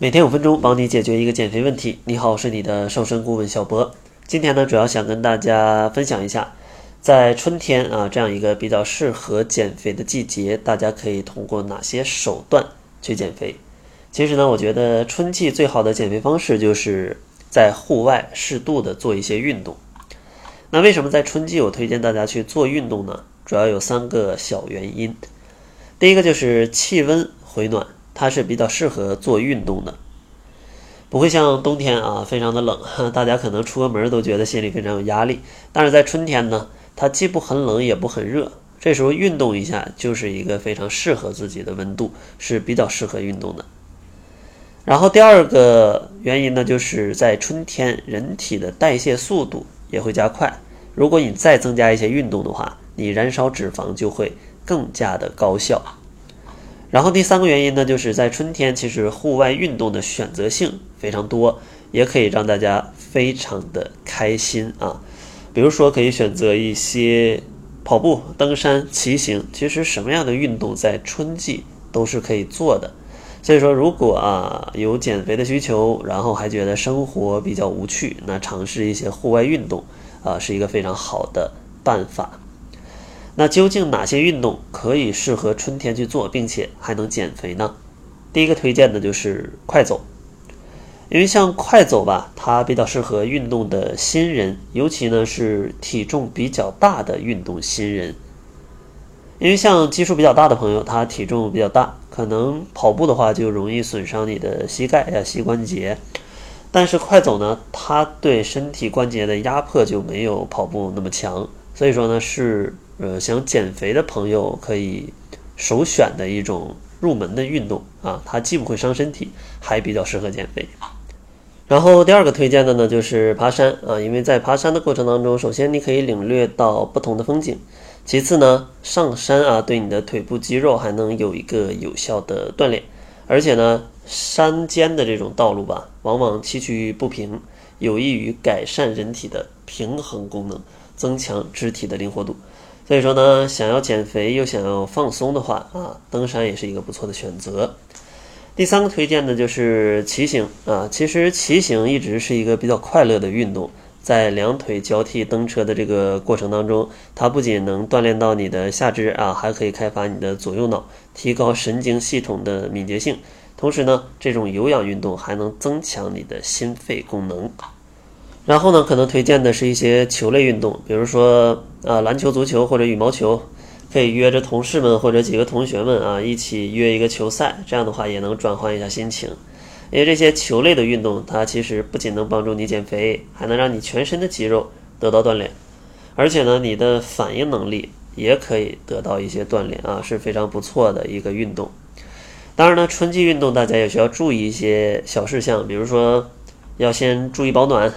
每天五分钟，帮你解决一个减肥问题。你好，我是你的瘦身顾问小博。今天呢，主要想跟大家分享一下，在春天啊这样一个比较适合减肥的季节，大家可以通过哪些手段去减肥。其实呢，我觉得春季最好的减肥方式就是在户外适度的做一些运动。那为什么在春季我推荐大家去做运动呢？主要有三个小原因。第一个就是气温回暖。它是比较适合做运动的，不会像冬天啊非常的冷，大家可能出个门都觉得心里非常有压力。但是在春天呢，它既不很冷也不很热，这时候运动一下就是一个非常适合自己的温度，是比较适合运动的。然后第二个原因呢，就是在春天人体的代谢速度也会加快，如果你再增加一些运动的话，你燃烧脂肪就会更加的高效。然后第三个原因呢，就是在春天，其实户外运动的选择性非常多，也可以让大家非常的开心啊。比如说，可以选择一些跑步、登山、骑行，其实什么样的运动在春季都是可以做的。所以说，如果啊有减肥的需求，然后还觉得生活比较无趣，那尝试一些户外运动啊，是一个非常好的办法。那究竟哪些运动可以适合春天去做，并且还能减肥呢？第一个推荐的就是快走，因为像快走吧，它比较适合运动的新人，尤其呢是体重比较大的运动新人。因为像基数比较大的朋友，他体重比较大，可能跑步的话就容易损伤你的膝盖呀、膝关节。但是快走呢，它对身体关节的压迫就没有跑步那么强，所以说呢是。呃，想减肥的朋友可以首选的一种入门的运动啊，它既不会伤身体，还比较适合减肥。然后第二个推荐的呢，就是爬山啊，因为在爬山的过程当中，首先你可以领略到不同的风景，其次呢，上山啊，对你的腿部肌肉还能有一个有效的锻炼，而且呢，山间的这种道路吧，往往崎岖不平，有益于改善人体的平衡功能，增强肢体的灵活度。所以说呢，想要减肥又想要放松的话啊，登山也是一个不错的选择。第三个推荐的就是骑行啊，其实骑行一直是一个比较快乐的运动，在两腿交替蹬车的这个过程当中，它不仅能锻炼到你的下肢啊，还可以开发你的左右脑，提高神经系统的敏捷性。同时呢，这种有氧运动还能增强你的心肺功能。然后呢，可能推荐的是一些球类运动，比如说啊篮球、足球或者羽毛球，可以约着同事们或者几个同学们啊一起约一个球赛，这样的话也能转换一下心情。因为这些球类的运动，它其实不仅能帮助你减肥，还能让你全身的肌肉得到锻炼，而且呢，你的反应能力也可以得到一些锻炼啊，是非常不错的一个运动。当然呢，春季运动大家也需要注意一些小事项，比如说要先注意保暖。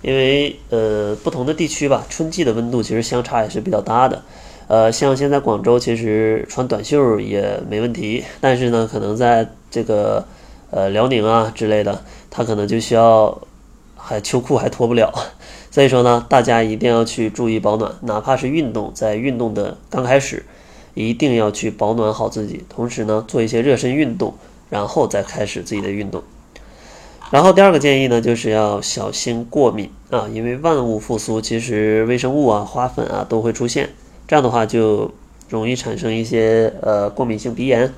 因为呃，不同的地区吧，春季的温度其实相差也是比较大的。呃，像现在广州其实穿短袖也没问题，但是呢，可能在这个呃辽宁啊之类的，它可能就需要还秋裤还脱不了。所以说呢，大家一定要去注意保暖，哪怕是运动，在运动的刚开始，一定要去保暖好自己，同时呢，做一些热身运动，然后再开始自己的运动。然后第二个建议呢，就是要小心过敏啊，因为万物复苏，其实微生物啊、花粉啊都会出现，这样的话就容易产生一些呃过敏性鼻炎。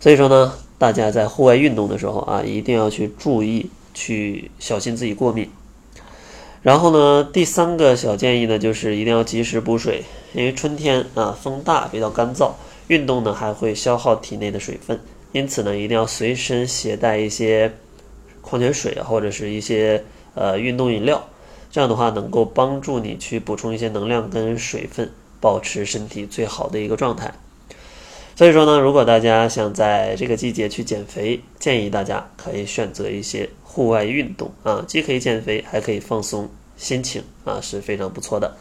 所以说呢，大家在户外运动的时候啊，一定要去注意，去小心自己过敏。然后呢，第三个小建议呢，就是一定要及时补水，因为春天啊风大，比较干燥，运动呢还会消耗体内的水分，因此呢，一定要随身携带一些。矿泉水啊，或者是一些呃运动饮料，这样的话能够帮助你去补充一些能量跟水分，保持身体最好的一个状态。所以说呢，如果大家想在这个季节去减肥，建议大家可以选择一些户外运动啊，既可以减肥，还可以放松心情啊，是非常不错的。